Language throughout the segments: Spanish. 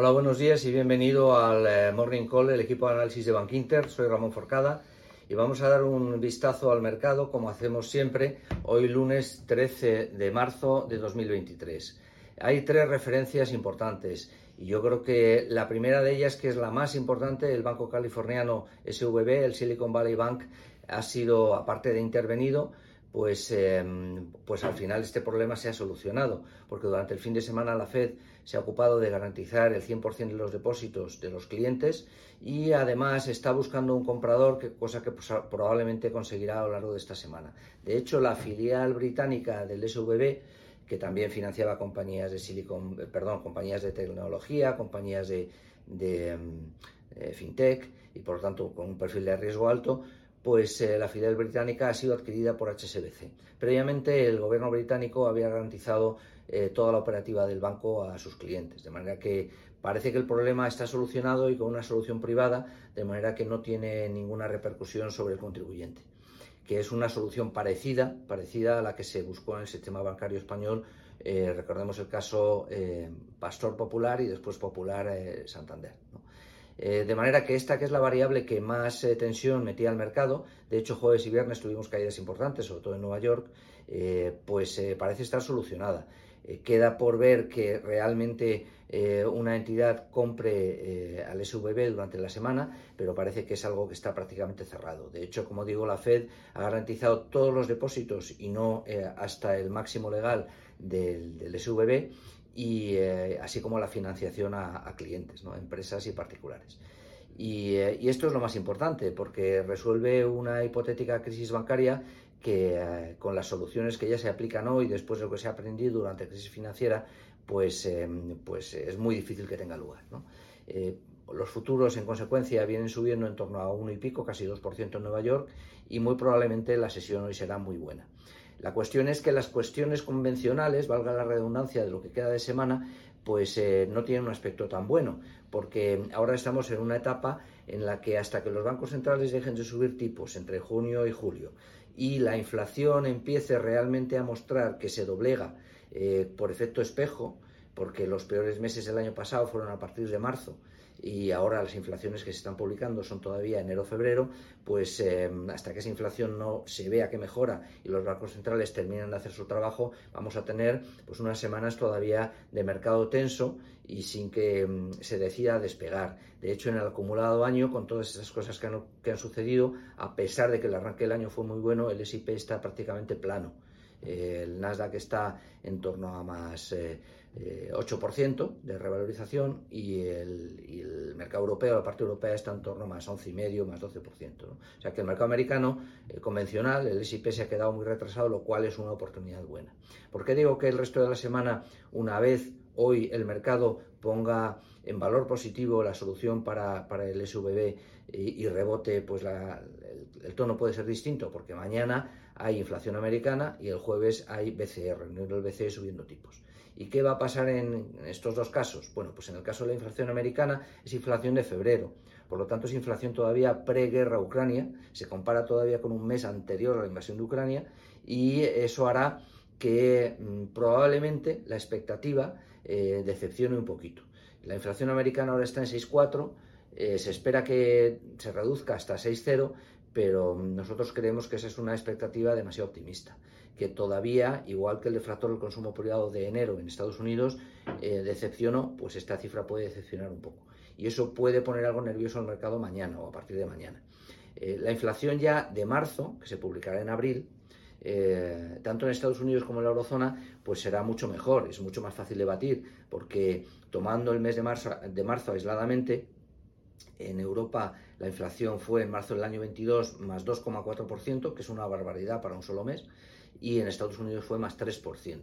Hola, buenos días y bienvenido al eh, Morning Call del equipo de análisis de Bank Inter. Soy Ramón Forcada y vamos a dar un vistazo al mercado como hacemos siempre hoy lunes 13 de marzo de 2023. Hay tres referencias importantes y yo creo que la primera de ellas, que es la más importante, el banco californiano SVB, el Silicon Valley Bank, ha sido, aparte de intervenido, pues, em, pues al final este problema se ha solucionado, porque durante el fin de semana la Fed se ha ocupado de garantizar el 100% de los depósitos de los clientes y además está buscando un comprador, cosa que probablemente conseguirá a lo largo de esta semana. De hecho, la filial británica del SVB, que también financiaba compañías de Silicon, perdón, compañías de tecnología, compañías de, de em, fintech y por lo tanto con un perfil de riesgo alto, pues eh, la filial británica ha sido adquirida por HSBC. Previamente el gobierno británico había garantizado eh, toda la operativa del banco a sus clientes, de manera que parece que el problema está solucionado y con una solución privada, de manera que no tiene ninguna repercusión sobre el contribuyente, que es una solución parecida, parecida a la que se buscó en el sistema bancario español. Eh, recordemos el caso Pastor Popular y después Popular Santander. Eh, de manera que esta, que es la variable que más eh, tensión metía al mercado, de hecho jueves y viernes tuvimos caídas importantes, sobre todo en Nueva York, eh, pues parece estar solucionada. queda por ver que realmente una entidad compre al SVB durante la semana, pero parece que es algo que está prácticamente cerrado. De hecho, como digo, la Fed ha garantizado todos los depósitos y no hasta el máximo legal del, del SVB y eh, así como la financiación a, clientes, ¿no? empresas y particulares. Eh, y, esto es lo más importante porque resuelve una hipotética crisis bancaria que eh, con las soluciones que ya se aplican hoy, después de lo que se ha aprendido durante la crisis financiera, pues, pues es muy difícil que tenga lugar. los futuros, en consecuencia, vienen subiendo en torno a uno y pico, casi 2% en Nueva York, y muy probablemente la sesión hoy será muy buena. La cuestión es que las cuestiones convencionales, valga la redundancia de lo que queda de semana, pues eh, no tienen un aspecto tan bueno, porque ahora estamos en una etapa en la que hasta que los bancos centrales dejen de subir tipos entre junio y julio y la inflación empiece realmente a mostrar que se doblega eh, por efecto espejo, porque los peores meses del año pasado fueron a partir de marzo, y ahora las inflaciones que se están publicando son todavía enero-febrero, pues eh, hasta que esa inflación no se vea que mejora y los bancos centrales terminan de hacer su trabajo, vamos a tener pues unas semanas todavía de mercado tenso y sin que mm, se decida despegar. De hecho, en el acumulado año, con todas esas cosas que han, que han sucedido, a pesar de que el arranque del año fue muy bueno, el SIP está prácticamente plano. El Nasdaq está en torno a más... Eh, 8% eh, de revalorización y el, mercado europeo, la parte europea está en torno a más 11,5, más 12%. O sea que el mercado americano eh, convencional, el S&P se ha quedado muy retrasado, lo cual es una oportunidad buena. ¿Por qué digo que el resto de la semana, una vez hoy el mercado ponga en valor positivo la solución para, el SVB y, rebote, pues el, tono puede ser distinto, porque mañana hay inflación americana y el jueves hay BCR, el BCE subiendo tipos. ¿Y qué va a pasar en estos dos casos? Bueno, pues en el caso de la inflación americana es inflación de febrero. Por lo tanto, es inflación todavía pre-guerra Ucrania, se compara todavía con un mes anterior a la invasión de Ucrania y eso hará que mm, probablemente la expectativa eh, un poquito. La inflación americana ahora está en 6,4, eh, se espera que se reduzca hasta 6,0, pero nosotros creemos que esa es una expectativa demasiado optimista que todavía, igual que el deflactor del consumo privado de enero en Estados Unidos, eh, decepcionó, pues esta cifra puede decepcionar un poco. Y eso puede poner algo nervioso al mercado mañana o a partir de mañana. Eh, la inflación ya de marzo, que se publicará en abril, eh, tanto en Estados Unidos como en la eurozona, pues será mucho mejor, es mucho más fácil de batir, porque tomando el mes de marzo, de marzo aisladamente, en Europa la inflación fue en marzo del año 22 más 2,4%, que es una barbaridad para un solo mes y en Estados Unidos fue más 3%.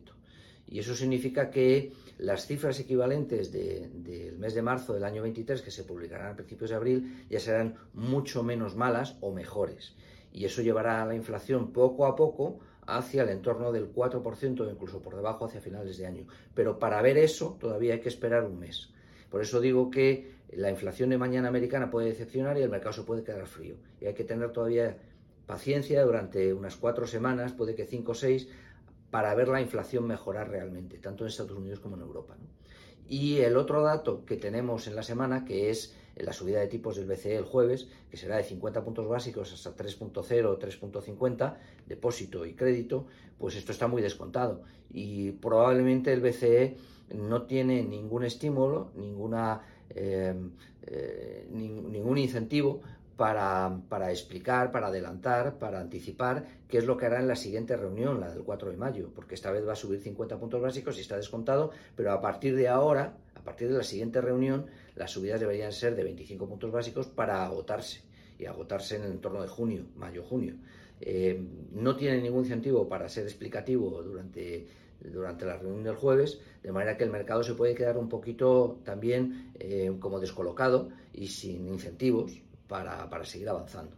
Y eso significa que las cifras equivalentes del mes de marzo del año 23, que se publicarán a principios de abril, ya serán mucho menos malas o mejores. Y eso llevará a la inflación poco a poco hacia el entorno del 4% o incluso por debajo hacia finales de año. Pero para ver eso todavía hay que esperar un mes. Por eso digo que la inflación de mañana americana puede decepcionar y el mercado se puede quedar frío. Y hay que tener todavía paciencia durante unas cuatro semanas, puede que cinco o seis, para ver la inflación mejorar realmente, tanto en Estados Unidos como en Europa. Y el otro dato que tenemos en la semana, que es la subida de tipos del BCE el jueves, que será de 50 puntos básicos hasta 3.0 o 3.50, depósito y crédito, pues esto está muy descontado. Y probablemente el BCE no tiene ningún estímulo, ninguna, eh, eh, ningún incentivo para, para, explicar, para adelantar, para anticipar qué es lo que hará en la siguiente reunión, la del 4 de mayo, porque esta vez va a subir 50 puntos básicos y está descontado, pero a partir de ahora, a partir de la siguiente reunión, las subidas deberían ser de 25 puntos básicos para agotarse y agotarse en el entorno de junio, mayo-junio. Eh, no tiene ningún incentivo para ser explicativo durante, durante la reunión del jueves, de manera que el mercado se puede quedar un poquito también eh, como descolocado y sin incentivos para, seguir avanzando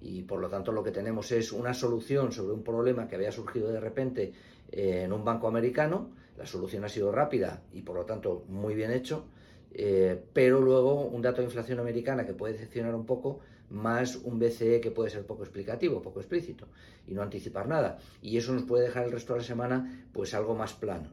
y por lo tanto lo que tenemos es una solución sobre un problema que había surgido de repente eh, en un banco americano. La solución ha sido rápida y por lo tanto muy bien hecho, eh, pero luego un dato de inflación americana que puede decepcionar un poco, más un BCE que puede ser poco explicativo, poco explícito y no anticipar nada. Y eso nos puede dejar el resto de la semana pues algo más plano.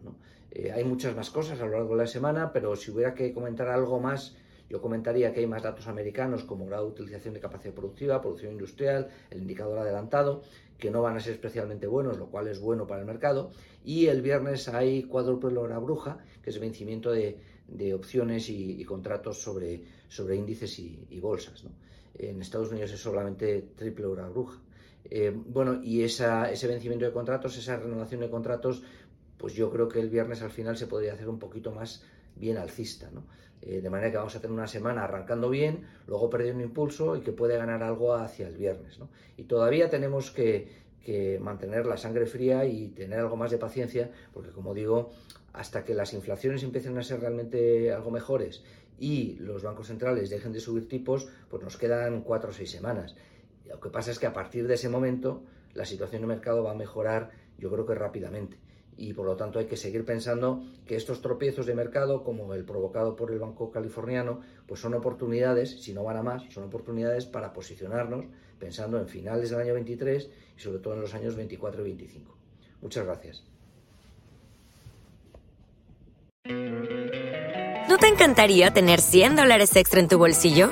Eh, hay muchas más cosas a lo largo de la semana, pero si hubiera que comentar algo más yo comentaría que hay más datos americanos como grado de utilización de capacidad productiva, producción industrial, el indicador adelantado, que no van a ser especialmente buenos, lo cual es bueno para el mercado. Y el viernes hay cuádruple hora bruja, que es vencimiento de, opciones y, contratos sobre, sobre índices y, bolsas. En Estados Unidos es solamente triple hora bruja. Eh, bueno, y ese vencimiento de contratos, esa renovación de contratos, pues yo creo que el viernes al final se podría hacer un poquito más bien alcista. ¿no? Eh, de manera que vamos a tener una semana arrancando bien, luego perdiendo impulso y que puede ganar algo hacia el viernes. ¿no? Y todavía tenemos que, mantener la sangre fría y tener algo más de paciencia, porque como digo, hasta que las inflaciones empiecen a ser realmente algo mejores y los bancos centrales dejen de subir tipos, pues nos quedan cuatro o seis semanas. Lo que pasa es que a partir de ese momento la situación del mercado va a mejorar, yo creo que rápidamente y por lo tanto hay que seguir pensando que estos tropiezos de mercado, como el provocado por el Banco Californiano, pues son oportunidades, si no van a más, son oportunidades para posicionarnos pensando en finales del año 23 y sobre todo en los años 24 y 25. Muchas gracias. ¿No te encantaría tener 100 dólares extra en tu bolsillo?